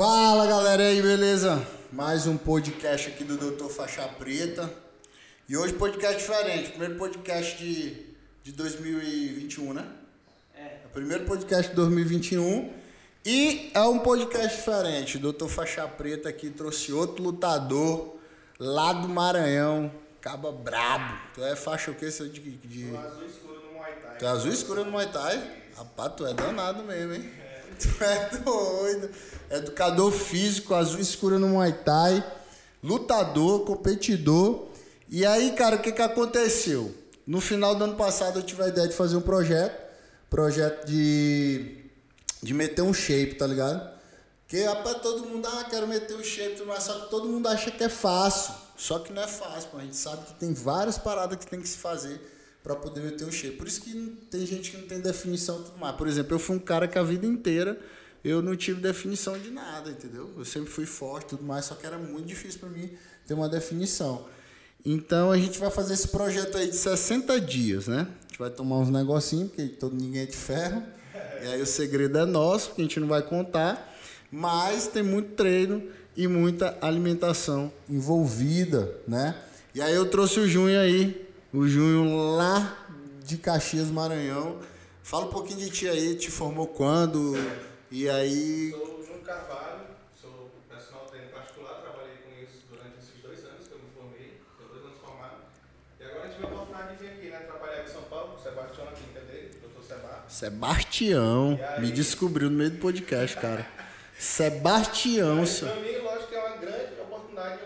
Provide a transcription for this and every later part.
Fala galera aí, beleza? Mais um podcast aqui do Doutor Faixa Preta. E hoje podcast diferente, primeiro podcast de, de 2021, né? É. O primeiro podcast de 2021. E é um podcast diferente. O Doutor Faixa Preta aqui trouxe outro lutador lá do Maranhão. Caba brabo. Tu é faixa o quê? De, de... azul escuro no Muay Thai. Tu é azul escuro no Muay Thai? Rapaz, tu é danado mesmo, hein? Tu é doido. Educador físico, azul escuro no Muay Thai. Lutador, competidor. E aí, cara, o que, que aconteceu? No final do ano passado eu tive a ideia de fazer um projeto. Projeto de. De meter um shape, tá ligado? Que rapaz, todo mundo, ah, quero meter um shape, mas só que todo mundo acha que é fácil. Só que não é fácil, pô. a gente sabe que tem várias paradas que tem que se fazer para poder meter o shape. Por isso que tem gente que não tem definição tudo mais. Por exemplo, eu fui um cara que a vida inteira eu não tive definição de nada, entendeu? Eu sempre fui forte tudo mais, só que era muito difícil para mim ter uma definição. Então a gente vai fazer esse projeto aí de 60 dias, né? A gente vai tomar uns negocinhos, porque todo ninguém é de ferro. E aí o segredo é nosso, que a gente não vai contar. Mas tem muito treino e muita alimentação envolvida, né? E aí eu trouxe o Junho aí, o Junho lá de Caxias, Maranhão. Fala um pouquinho de ti aí, te formou quando? E aí. Sou o Junho Carvalho, sou personal trainer particular, trabalhei com isso durante esses dois anos que eu me formei, estou dois anos formado. E agora tive a oportunidade de vir aqui, né? Trabalhar em São Paulo, com o Sebastião aqui, dele, doutor Sebastião. Sebastião, aí... me descobriu no meio do podcast, cara. Sebastião, senhor. Para mim, lógico que é uma grande oportunidade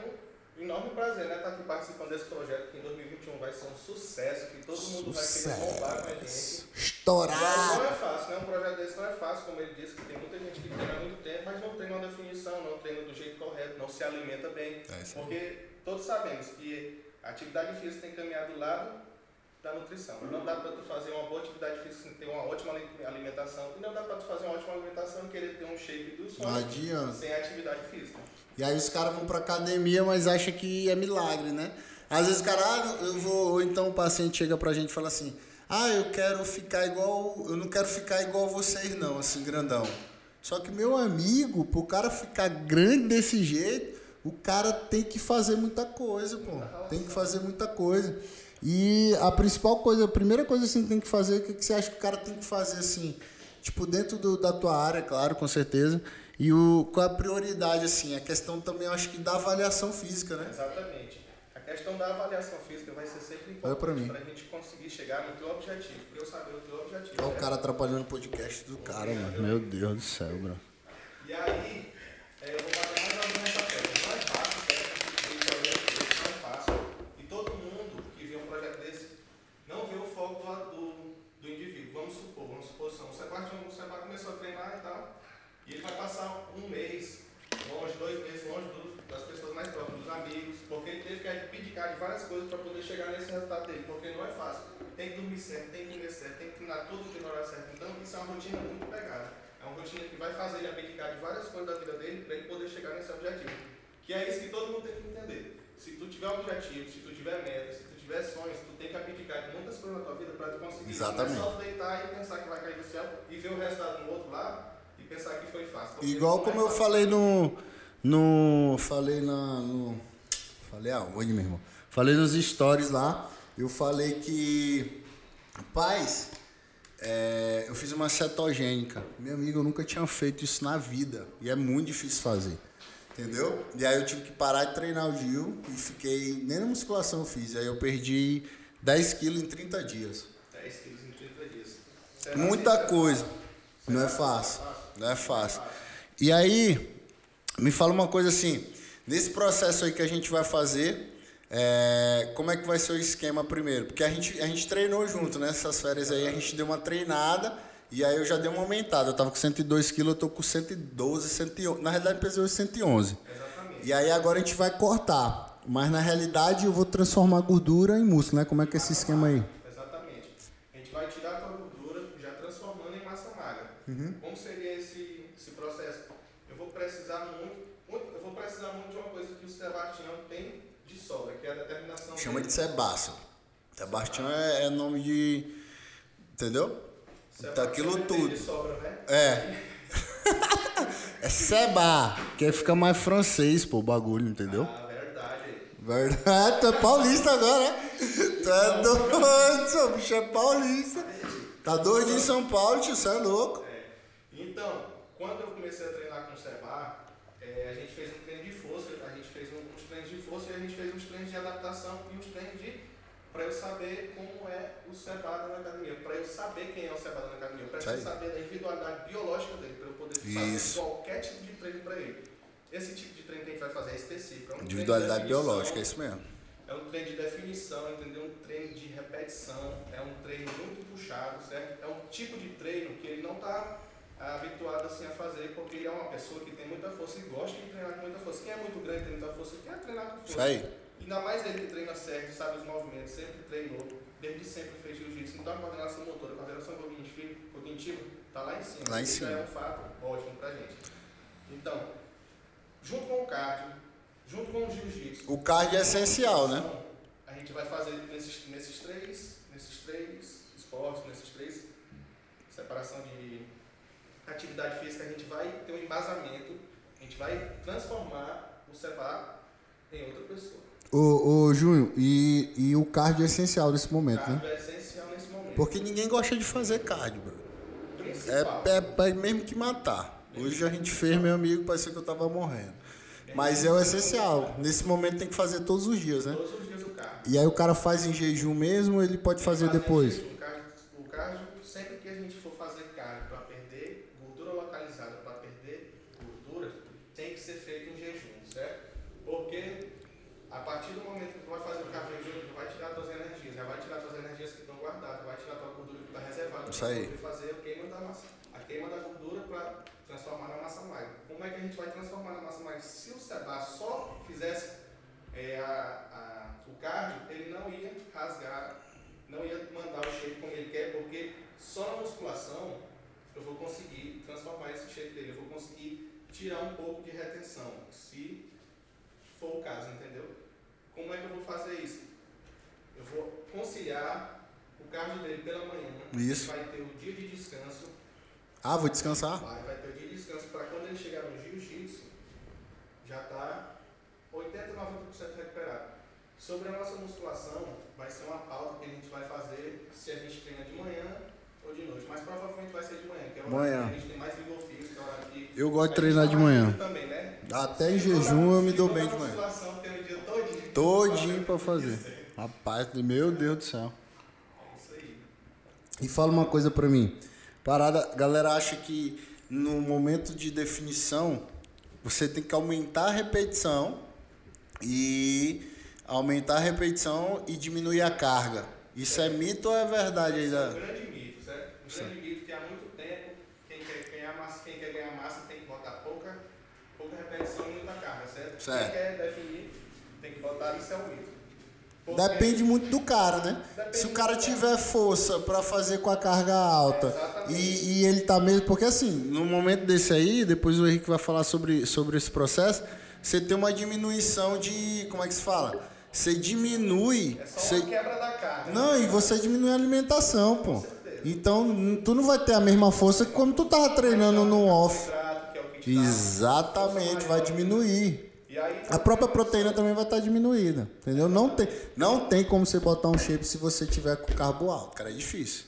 e um enorme prazer, né? Estar tá aqui participando desse projeto que em 2021 vai ser um sucesso, que todo mundo sucesso. vai querer bombar com a gente. Estourar! Não é fácil, né? Um projeto desse não é fácil, como ele disse, que tem muita gente que treina há muito tempo, mas não tem uma definição, não treina do jeito correto, não se alimenta bem. É porque todos sabemos que a atividade física tem que caminhar do lado da nutrição. Não dá para tu fazer uma boa atividade física sem ter uma ótima alimentação. E não dá para tu fazer uma ótima alimentação e querer ter um shape dos sonhos sem atividade física. E aí os caras vão para academia, mas acham que é milagre, né? Às vezes o cara, ah, eu vou, ou então o paciente chega pra gente e fala assim, ah, eu quero ficar igual, eu não quero ficar igual vocês não, assim, grandão. Só que meu amigo, pro cara ficar grande desse jeito, o cara tem que fazer muita coisa, pô. Tem que fazer muita coisa. E a principal coisa, a primeira coisa assim que tem que fazer, o que, que você acha que o cara tem que fazer assim? Tipo, dentro do, da tua área, claro, com certeza. E o, qual a prioridade, assim? A questão também, eu acho que da avaliação física, né? Exatamente. A questão da avaliação física vai ser sempre importante para a gente conseguir chegar no teu objetivo. Para eu saber o teu objetivo. Olha o cara atrapalhando o podcast do cara, mano. Meu Deus do céu, bro. E aí, é, eu vou bater mais ou menos nessa tecla. Não é fácil, E ele vai passar um mês longe, dois meses longe do, das pessoas mais próximas, dos amigos, porque ele teve que abdicar de várias coisas para poder chegar nesse resultado dele, porque não é fácil. Tem que dormir certo, tem que comer certo, tem que treinar tudo que na hora certa. Então isso é uma rotina muito pegada. É uma rotina que vai fazer ele abdicar de várias coisas da vida dele para ele poder chegar nesse objetivo. Que é isso que todo mundo tem que entender. Se tu tiver objetivo, se tu tiver meta, se tu tiver sonhos, tu tem que abdicar de muitas coisas na tua vida para tu conseguir. Exatamente. Não é só deitar e pensar que vai cair do céu e ver o resultado no outro lado e pensar que foi fácil. Igual como eu falei no. no falei na. No, falei aonde, meu irmão? Falei nos stories lá. Eu falei que. Rapaz, é, eu fiz uma cetogênica. Meu amigo, eu nunca tinha feito isso na vida. E é muito difícil fazer. Entendeu? E aí eu tive que parar de treinar o Gil e fiquei. Nem na musculação eu fiz. Aí eu perdi 10 quilos em 30 dias. 10 quilos em 30 dias. Muita coisa. Não é fácil. Não é fácil. E aí, me fala uma coisa assim, nesse processo aí que a gente vai fazer, é, como é que vai ser o esquema primeiro? Porque a gente, a gente treinou junto, né? Essas férias aí a gente deu uma treinada e aí eu já dei uma aumentada. Eu tava com 102 quilos, eu tô com 112, 111. Na realidade, pesei hoje 111. Exatamente. E aí agora a gente vai cortar. Mas na realidade eu vou transformar gordura em músculo, né? Como é que é esse esquema aí? Exatamente. A gente vai tirar a tua gordura já transformando em massa magra. Uhum. Como seria esse, esse processo? Eu vou precisar muito, muito, eu vou precisar muito de uma coisa que o Sebastião tem de sobra, que é a determinação. Chama de Sebastião. Sebastião é, é, nome de. Entendeu? Sebastião Daquilo tudo. De sobra, né? É. é Seba, que fica mais francês, pô, o bagulho, entendeu? Ah, verdade. Verdade, tu é paulista agora, né? Tu é doido, seu bicho é paulista. Tá doido em São Paulo, tio, você é louco. É. Então, quando eu comecei a treinar com o Seba, é, a gente fez um treino de força, a gente fez um- uns treinos de força e a gente fez uns treinos de adaptação e uns treinos de. para eu saber como é o Seba na academia, para eu saber quem é o Seba na academia, para eu saber da individualidade biológica dele, para eu poder Isso. fazer qualquer tipo de treino para ele. Esse tipo de treino que a gente vai fazer é específico. É um de Individualidade definição, biológica, é isso mesmo. é um treino de definição, entendeu? Um treino de repetição, é um treino muito puxado, certo? É um tipo de treino que ele não está habituado assim a fazer, porque ele é uma pessoa que tem muita força e gosta de treinar com muita força. Quem é muito grande e tem muita força quer treinar com força. Isso aí. Ainda mais ele que treina certo, sabe os movimentos, sempre treinou, desde sempre fez jiu-jitsu. Então a coordenação motora, a coordenação cognitiva, cognitiva tá lá em cima. Lá em Isso cima. já é um fato ótimo pra gente. Então, junto com o cardio, junto com o jiu-jitsu, O cardio é essencial, né? a gente vai fazer nesses, nesses três, nesses três esportes, nesses três separação de atividade física, a gente vai ter um embasamento, a gente vai transformar o SEBA em outra pessoa. Ô, ô Júnior, e, e o cardio é essencial nesse momento, né? cardio é essencial nesse momento. Porque ninguém gosta de fazer cardio, bro. É, é, é mesmo que matar. Hoje a gente fez, meu amigo, parecia que eu tava morrendo. Mas é o essencial. Nesse momento tem que fazer todos os dias, né? Todos os dias o cardio. E aí o cara faz em jejum mesmo ou ele pode fazer depois? O cardio, o cardio, sempre que a gente for fazer cardio para perder gordura localizada, para perder gordura, tem que ser feito em jejum, certo? Porque a partir do momento que tu vai fazer o jejum, tu vai tirar tuas energias, já vai tirar tuas energias que estão guardadas, vai tirar tua gordura que está reservada para fazer a queima da massa, a queima da gordura para transformar na massa magra. Como é que a gente vai transformar na massa magra? Se o Seba só fizesse é, a- a- o cardio, ele não ia rasgar, não ia mandar o shape como ele quer, porque só na musculação eu vou conseguir transformar esse shape dele, eu vou conseguir tirar um pouco de retenção, se for o caso, entendeu? Como é que eu vou fazer isso? Eu vou conciliar o cardio dele pela manhã, Isso. vai ter o dia de descanso, Ah, vou descansar? Vai, vai ter o dia de descanso para quando ele chegar no jiu-jitsu, já está 80, 90% recuperado. Sobre a nossa musculação, vai ser uma pauta que a gente vai fazer se a gente treina de manhã ou de noite. Mas provavelmente vai ser de manhã, que é horário Manhã. que a gente tem mais vigor físico, é que. Eu gosto de treinar tá de manhã. Também, né? Até em for jejum eu me dou bem na de manhã. musculação, tem o dia todinho. Pra fazer. Rapaz, meu Deus do céu. É. E fala uma coisa pra mim. Parada, galera acha que no momento de definição você tem que aumentar a repetição e aumentar a repetição e diminuir a carga. Isso é mito ou é verdade aí? É um grande mito, certo? Um grande mito que há muito tempo, quem quer ganhar massa, quem quer ganhar massa tem que botar pouca, pouca repetição e muita carga, certo? Certo. Quem quer definir, tem que botar, isso é um mito. Porque- Depende muito do cara, né? Se o cara tiver força pra fazer com a carga alta Exatamente. e, e ele tá mesmo. Porque assim, no momento desse aí, depois o Henrique vai falar sobre, sobre esse processo, você tem uma diminuição de. Como é que se fala? Você diminui. É só Você, uma quebra da carga. não, e você diminui a alimentação, pô. Então, tu não vai ter a mesma força que quando tu tava treinando no off. É Exatamente, vai diminuir. A própria proteína também vai estar diminuída, entendeu? Não tem, não tem como você botar um shape se você tiver com carbo alto, cara, é difícil.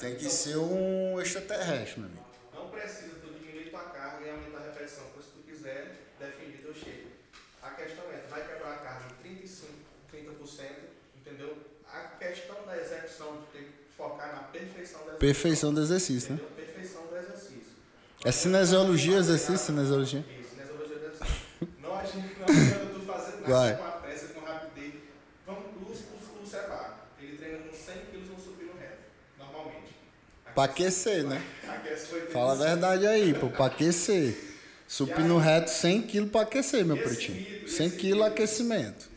Tem que ser um extraterrestre, meu amigo. Não precisa tu diminuir tua carga e aumentar a repetição, por se tu quiser definir teu shape. A questão é, tu vai quebrar a carga em 35, 30%, entendeu? A questão da execução, tu tem que focar na perfeição da execução. Perfeição do exercício, né? Perfeição do exercício. É cinesiologia, exercício, cinesiologia. Não adianta tu fazer com a pressa, com rapidez. Vamos pro o, o Seba. Ele treina com 100 kg no supino reto, normalmente. Pra aquecer, né? Aquece com 85. Fala a verdade aí, pô, pra aquecer. Supino reto 100 kg pra aquecer, meu pretinho. mito, 100 esse kg mito. aquecimento.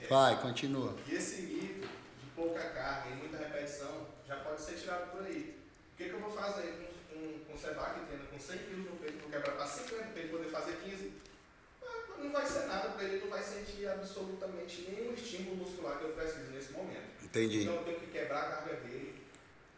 Aí. Vai, continua. E esse mito de pouca carga e muita repetição já pode ser tirado por aí. O que, que eu vou fazer com, com, com o Seba que treina com 100 kg no peito, vou quebrar para 50 para ele poder fazer 15? Ah, Não vai ser nada para ele, não vai sentir absolutamente nenhum estímulo muscular que eu preciso nesse momento. Entendi. Então eu tenho que quebrar a carga dele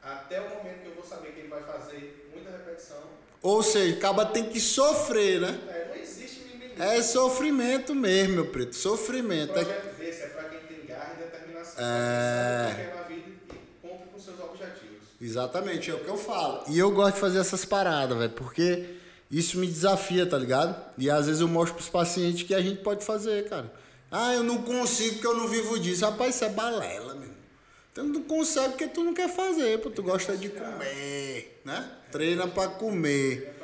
até o momento que eu vou saber que ele vai fazer muita repetição. Ou seja, acaba tem que sofrer, né? É, não existe mimimi. É sofrimento mesmo, meu preto. Sofrimento. É... projeto desse é para quem tem garra e determinação. É. Pra quem o vida e cumpre com seus objetivos. Exatamente, é o que eu falo. E eu gosto de fazer essas paradas, velho, porque isso me desafia, tá ligado? E às vezes eu mostro pros pacientes que a gente pode fazer, cara. Ah, eu não consigo porque eu não vivo disso. Rapaz, isso é balela, meu. Tu não consegue porque tu não quer fazer, pô. Tu gosta de comer, né? Treina pra comer.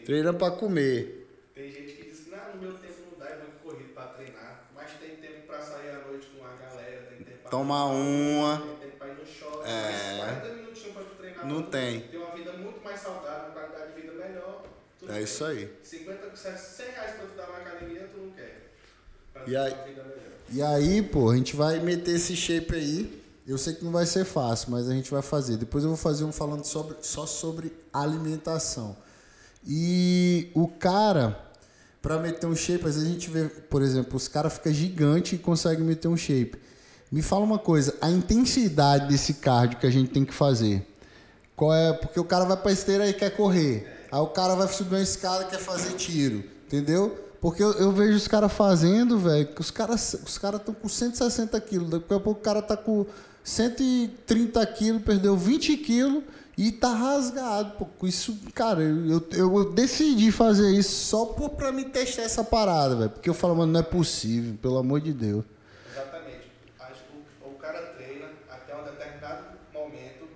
É. Treina pra comer. Tem gente que diz que não, no meu tempo não dá, é muito corrido pra treinar. Mas tem tempo pra sair à noite com a galera, tem tempo pra Tomar uma. Tem tempo pra ir no shopping. É. Mas 40 minutinhos pra tu treinar. Não tem. Ter uma vida muito mais saudável, qualidade de vida melhor. É quer. isso aí. 50, 100 reais pra tu dar na academia, tu não quer. Pra E aí- uma. E aí, pô, a gente vai meter esse shape aí. Eu sei que não vai ser fácil, mas a gente vai fazer. Depois eu vou fazer um falando sobre, só sobre alimentação. E o cara, pra meter um shape, às vezes a gente vê, por exemplo, os caras ficam gigante e conseguem meter um shape. Me fala uma coisa, a intensidade desse cardio que a gente tem que fazer. Qual é? Porque o cara vai pra esteira e quer correr. Aí o cara vai subir uma escada e quer fazer tiro. Entendeu? Porque eu, eu vejo os caras fazendo, velho, que os caras os cara estão com 160 quilos. Daqui a pouco o cara tá com 130 quilos, perdeu 20 quilos e tá rasgado. Pô, isso, cara, eu, eu, eu decidi fazer isso só por, pra me testar essa parada, velho. Porque eu falo, mano, não é possível, pelo amor de Deus. Exatamente. Acho que o, o cara treina até um determinado momento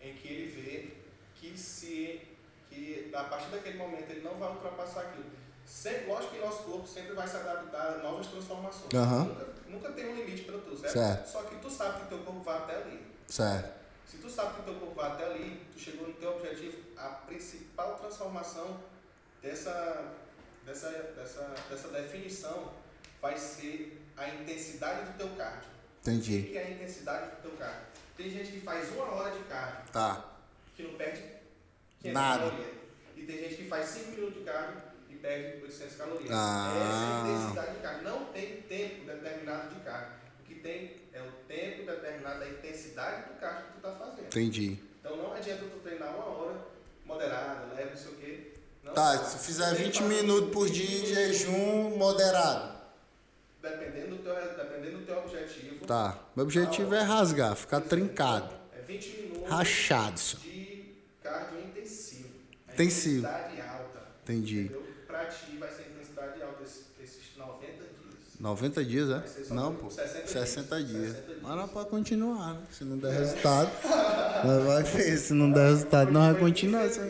em que ele vê que se que a partir daquele momento ele não vai ultrapassar aquilo. Sempre, lógico que nosso corpo sempre vai se adaptar a novas transformações. Aham. Nunca, nunca tem um limite para tu, certo? Certo. Só que tu sabe que teu corpo vai até ali. Certo. Se tu sabe que teu corpo vai até ali, tu chegou no teu objetivo, a principal transformação dessa, dessa, dessa, dessa definição vai ser a intensidade do teu cardio. O Entendi. que é a intensidade do teu cardio? Tem gente que faz uma hora de cardio Tá. que não perde 500 Nada. E tem gente que faz 5 minutos de cardio e perde 800 calorias. Ah. Essa é a intensidade de cardio. Não tem tempo determinado de cardio. O que tem é o tempo determinado da intensidade do cardio que tu está fazendo. Entendi. Então não adianta tu treinar uma hora moderada, leve, não sei o quê. Não Tá, dá. se fizer Tem que 20 fazer minutos por dia de jejum moderado. Dependendo do teu, dependendo do teu objetivo. Tá. Meu objetivo é rasgar, ficar trincado. É 20 minutos Rachado só. de cardio intensivo. Intensivo. Intensidade alta. Entendi. Entendeu? Pra ti vai ser intensidade alta esses, esses 90 dias. 90 dias, é? Não, pô. 60 dias. 60 dias. 60 dias. Mas não pode continuar, né? Se não der resultado, nós vai ver. Se não der resultado, nós vai continuar. assim.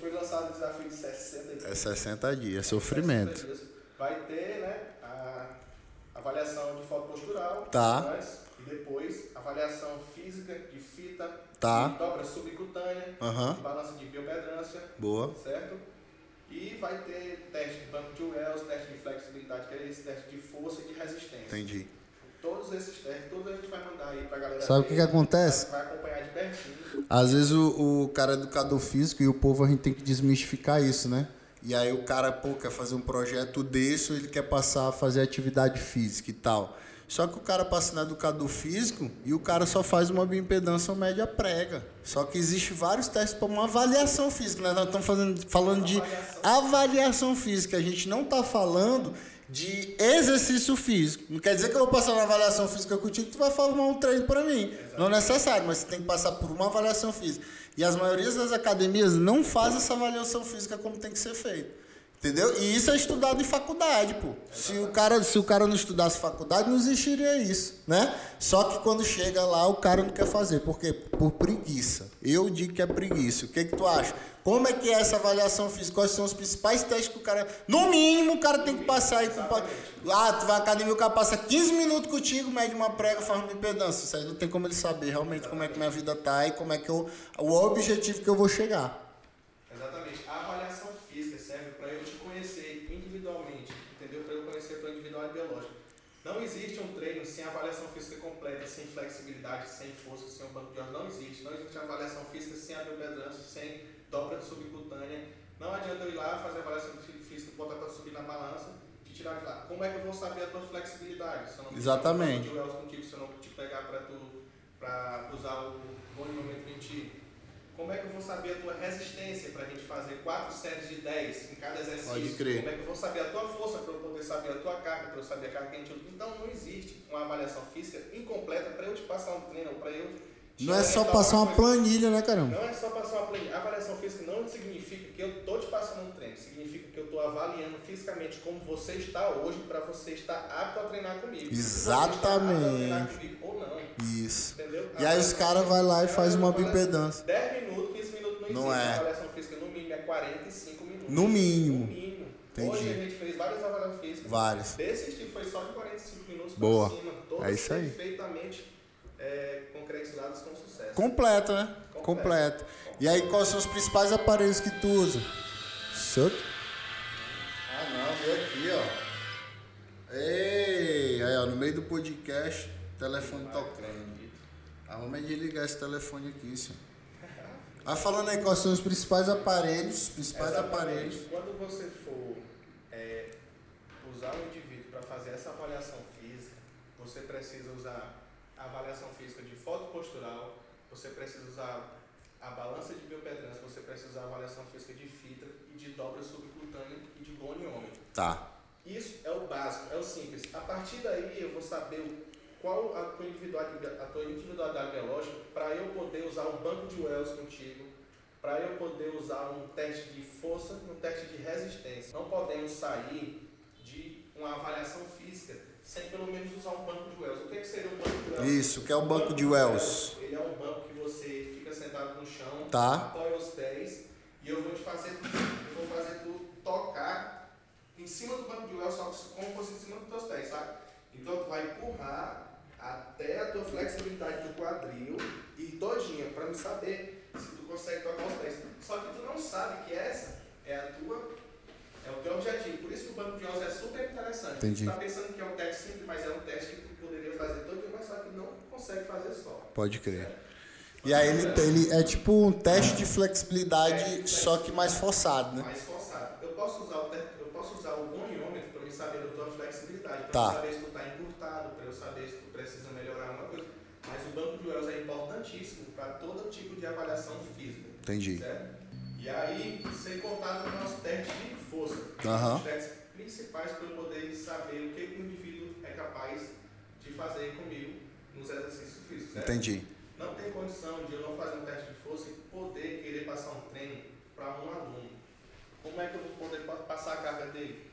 Foi lançado o desafio de 60 dias. É 60 dias, é sofrimento. 60 dias. Vai ter, né, a avaliação de foto postural. Tá. E depois, avaliação física de fita. Tá. De dobra subcutânea. De balança de biopedrância. Boa. certo? E vai ter teste de banco de Wells, teste de flexibilidade, que é esse teste de força e de resistência. Entendi. Todos esses testes, todos a gente vai mandar aí pra galera. Sabe o que que acontece? Vai acompanhar de pertinho. Às vezes o, o cara é educador físico e o povo a gente tem que desmistificar isso, né? E aí o cara, pô, quer fazer um projeto desse, ele quer passar a fazer atividade física e tal. Só que o cara passa no educador físico e o cara só faz uma bioimpedância média prega. Só que existe vários testes para uma avaliação física, né? Nós estamos fazendo, falando de avaliação física. A gente não está falando de exercício físico. Não quer dizer que eu vou passar uma avaliação física contigo que tu vai formar um treino para mim. Não é necessário, mas você tem que passar por uma avaliação física. E as maiorias das academias não fazem essa avaliação física como tem que ser feito. Entendeu? E isso é estudado em faculdade, pô. Se o cara, se o cara não estudasse faculdade, não existiria isso, né? Só que quando chega lá, o cara não quer fazer. Por quê? Por preguiça. Eu digo que é preguiça. O que que tu acha? Como é que é essa avaliação física? Quais são os principais testes que o cara... No mínimo, o cara tem que passar aí com... Ah, tu vai à academia, o cara passa 15 minutos contigo, mede uma prega, faz uma impedância. Isso aí não tem como ele saber realmente como é que minha vida tá e como é que eu... O objetivo que eu vou chegar. Exatamente. A avaliação física serve para eu te conhecer individualmente, entendeu? Para eu conhecer a tua individualidade biológica. Não existe um treino sem avaliação física completa, sem flexibilidade, sem força, sem um banco de horas. Não existe. Não existe avaliação física sem a biopedrância, sem dobra subcutânea. Não adianta eu ir lá fazer avaliação física, botar para subir na balança, te tirar de lá. Como é que eu vou saber a tua flexibilidade? Se eu não Exatamente. banco de Wells contigo, se eu não te pegar para tu usar o momento contigo. Como é que eu vou saber a tua resistência para a gente fazer quatro séries de 10 em cada exercício? Pode crer. Como é que eu vou saber a tua força para eu poder saber a tua carga, para eu saber a carga que a gente usa? Então não existe uma avaliação física incompleta para eu te passar um treino, para eu Não é só orientar passar uma planilha, né, caramba? Não é só passar uma planilha. Avaliação física não significa que eu estou te passando um treino, significa que eu estou avaliando fisicamente como você está hoje para você estar apto a treinar comigo. A treinar Exatamente. comigo ou não. Isso. Entendeu? E aí os caras vai lá e faz uma bipedância. 10 minutos, 15 minutos não, Não existe. é. A avaliação física no mínimo é 45 minutos. No mínimo. No mínimo. Entendi. Hoje a gente fez várias avaliações físicas. Várias. Desse tipo foi só de 45 minutos Boa. pra cima. É isso aí. perfeitamente é, concretizadas com sucesso. Completo, né? Completo. E aí, quais são os principais aparelhos que tu usa? Seu... Ah, não, veio aqui, ó. Ei, aí, ó, no meio do podcast, telefone tocando. Ah, vamos desligar esse telefone aqui, senhor. Ah, falando aí, quais são os principais aparelhos, principais Exatamente. aparelhos. Quando você for é, usar um indivíduo para fazer essa avaliação física, você precisa usar avaliação física de foto postural, você precisa usar a balança de biopedrância, você precisa usar a avaliação física de fita e de dobra subcutânea e de goniômetro. Tá. Isso é o básico, é o simples. A partir daí eu vou saber qual a tua individualidade, a tua individualidade biológica para eu poder usar um banco de Wells contigo, para eu poder usar um teste de força e um teste de resistência. Não podemos sair de uma avaliação física sem pelo menos usar um banco de Wells. O que, é que seria um banco de Wells? Isso, que é o banco de Wells. Ele é um banco que você fica sentado no chão, Tá. apoia os pés e eu vou te fazer, eu vou fazer tu tocar em cima do banco de Wells, só que como se fosse em cima dos teus pés, sabe? Então tu vai empurrar até a tua flexibilidade do quadril e todinha para me saber se tu consegue tocar os pés. Só que tu não sabe que essa é a tua é o teu objetivo. Por isso que o banco de Wells é super interessante. Entendi. Tu tá pensando que é um teste simples, mas é um teste que tu poderia fazer todo dia, mas só que não consegue fazer só. Pode crer. E aí ele, ele é tipo um teste de flexibilidade, só que mais forçado, né? mais forçado. Eu posso usar o, eu posso usar o goniômetro para me saber a tua flexibilidade, para Tá. eu saber se tu está encurtado, para eu saber se tu precisa melhorar alguma coisa. Mas o banco de Wells é importantíssimo para todo tipo de avaliação física. Entendi. Certo? E aí, sem contar com o nosso teste de força. Aham. Os testes principais para eu poder saber o que o indivíduo é capaz de fazer comigo nos exercícios físicos. Certo? Entendi. Não tem condição de eu não fazer um teste de força e poder querer passar um treino para um aluno. Como é que eu vou poder pa- passar a carga dele?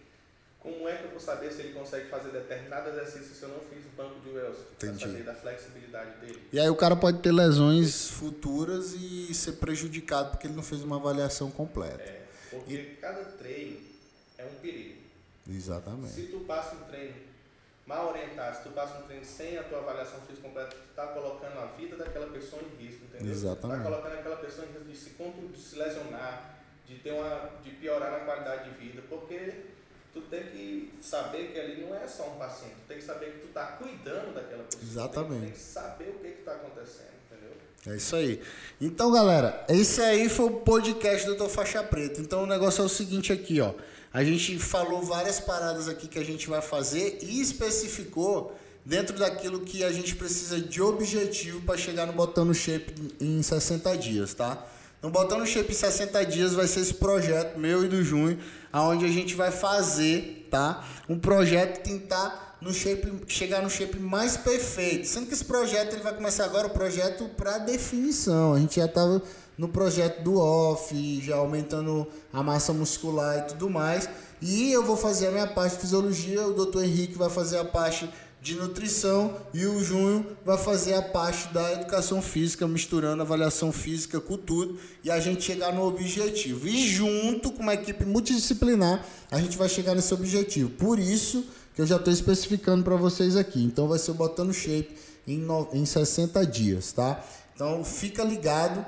Como é que eu vou saber se ele consegue fazer determinado exercício se eu não fiz o banco de Wells? Entendi. saber da flexibilidade dele. E aí o cara pode ter lesões futuras e ser prejudicado porque ele não fez uma avaliação completa. É, porque cada treino é um perigo. Exatamente. Se tu passa um treino mal orientado, se tu passa um treino sem a tua avaliação física completa, tu está colocando a vida daquela pessoa em risco, entendeu? Exatamente. Está colocando aquela pessoa em risco de se, de se lesionar, de, ter uma, de piorar na qualidade de vida, porque tu tem que saber que ali não é só um paciente, tu tem que saber que tu está cuidando daquela pessoa. Exatamente. Tu tem, que saber o que está acontecendo, entendeu? É isso aí. Então, galera, esse aí foi o podcast do Doutor Faixa Preta. Então, o negócio é o seguinte aqui, ó. A gente falou várias paradas aqui que a gente vai fazer e especificou dentro daquilo que a gente precisa de objetivo para chegar no Botando Shape em 60 dias, tá? No Botando Shape em 60 dias vai ser esse projeto meu e do Junho, aonde a gente vai fazer, tá? Um projeto tentar no shape, chegar no shape mais perfeito. Sendo que esse projeto ele vai começar agora o projeto para definição. A gente já estava no projeto do off, já aumentando a massa muscular e tudo mais. E eu vou fazer a minha parte de fisiologia, o Dr. Henrique vai fazer a parte de nutrição e o Junho vai fazer a parte da educação física, misturando avaliação física com tudo e a gente chegar no objetivo. E junto com uma equipe multidisciplinar, a gente vai chegar nesse objetivo. Por isso que eu já estou especificando para vocês aqui. Então vai ser o Botando Shape em, no, em 60 dias, tá? Então fica ligado.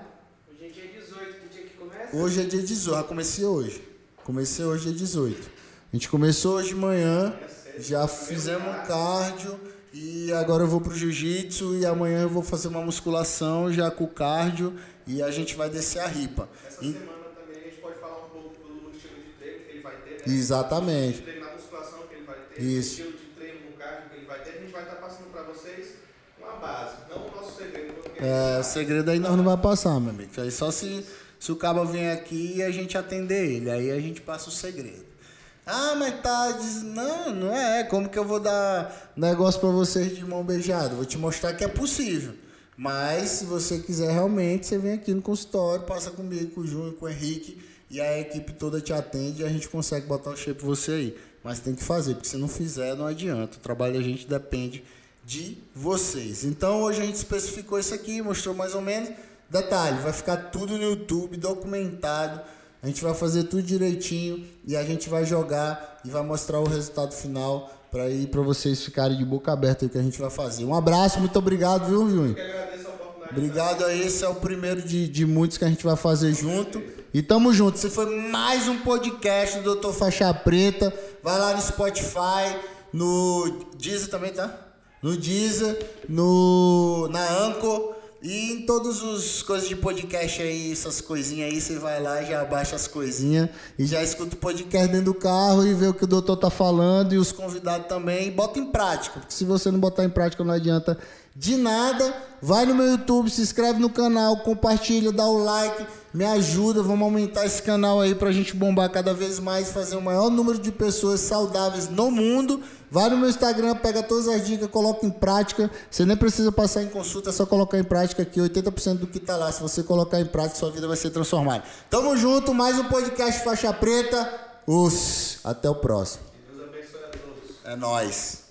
Hoje é dia 18, do dia que começa? Hoje é dia 18, já comecei hoje. Comecei hoje dia 18. A gente começou hoje de manhã, já fizemos cardio e agora eu vou pro jiu-jitsu e amanhã eu vou fazer uma musculação já com o cardio e a gente vai descer a ripa. Essa E- semana também a gente pode falar um pouco do estilo de treino que ele vai ter, né? Exatamente. O treino na musculação que ele vai ter, Isso. o estilo de treino no cardio que ele vai ter. A gente vai estar passando para vocês uma base, não o nosso segredo, É, o segredo aí nós não vai passar, meu amigo. Aí só se, se o cabo vier aqui e a gente atender ele. Aí a gente passa o segredo. Ah, mas tá. Não, não é. Como que eu vou dar negócio pra vocês de mão beijada? Vou te mostrar que é possível. Mas se você quiser realmente, você vem aqui no consultório, passa comigo, com o Júnior, com o Henrique, e a equipe toda te atende e a gente consegue botar o shape você aí. Mas tem que fazer, porque se não fizer, não adianta. O trabalho da gente depende de vocês. Então hoje a gente especificou isso aqui, mostrou mais ou menos. Detalhe, vai ficar tudo no YouTube, documentado. A gente vai fazer tudo direitinho e a gente vai jogar e vai mostrar o resultado final para ir para vocês ficarem de boca aberta aí que a gente vai fazer. Um abraço, muito obrigado, viu, Júnior? Obrigado aí, esse é o primeiro de, de muitos que a gente vai fazer junto. E tamo junto. Esse foi mais um podcast do Dr. Faixa Preta. Vai lá no Spotify, no Deezer também, tá? No Deezer, no, na Anchor e em todas as coisas de podcast aí, essas coisinhas aí, você vai lá, já baixa as coisinhas e já escuta o podcast dentro do carro e vê o que o doutor tá falando e os convidados também e bota em prática. Porque se você não botar em prática não adianta de nada. Vai no meu YouTube, se inscreve no canal, compartilha, dá o like, me ajuda. Vamos aumentar esse canal aí pra gente bombar cada vez mais, fazer o maior número de pessoas saudáveis no mundo. Vai no meu Instagram, pega todas as dicas, coloca em prática. Você nem precisa passar em consulta, é só colocar em prática aqui 80% do que tá lá. Se você colocar em prática, sua vida vai ser transformada. Tamo junto, mais um podcast Faixa Preta. Os, até o próximo. Deus abençoe a todos. É nóis.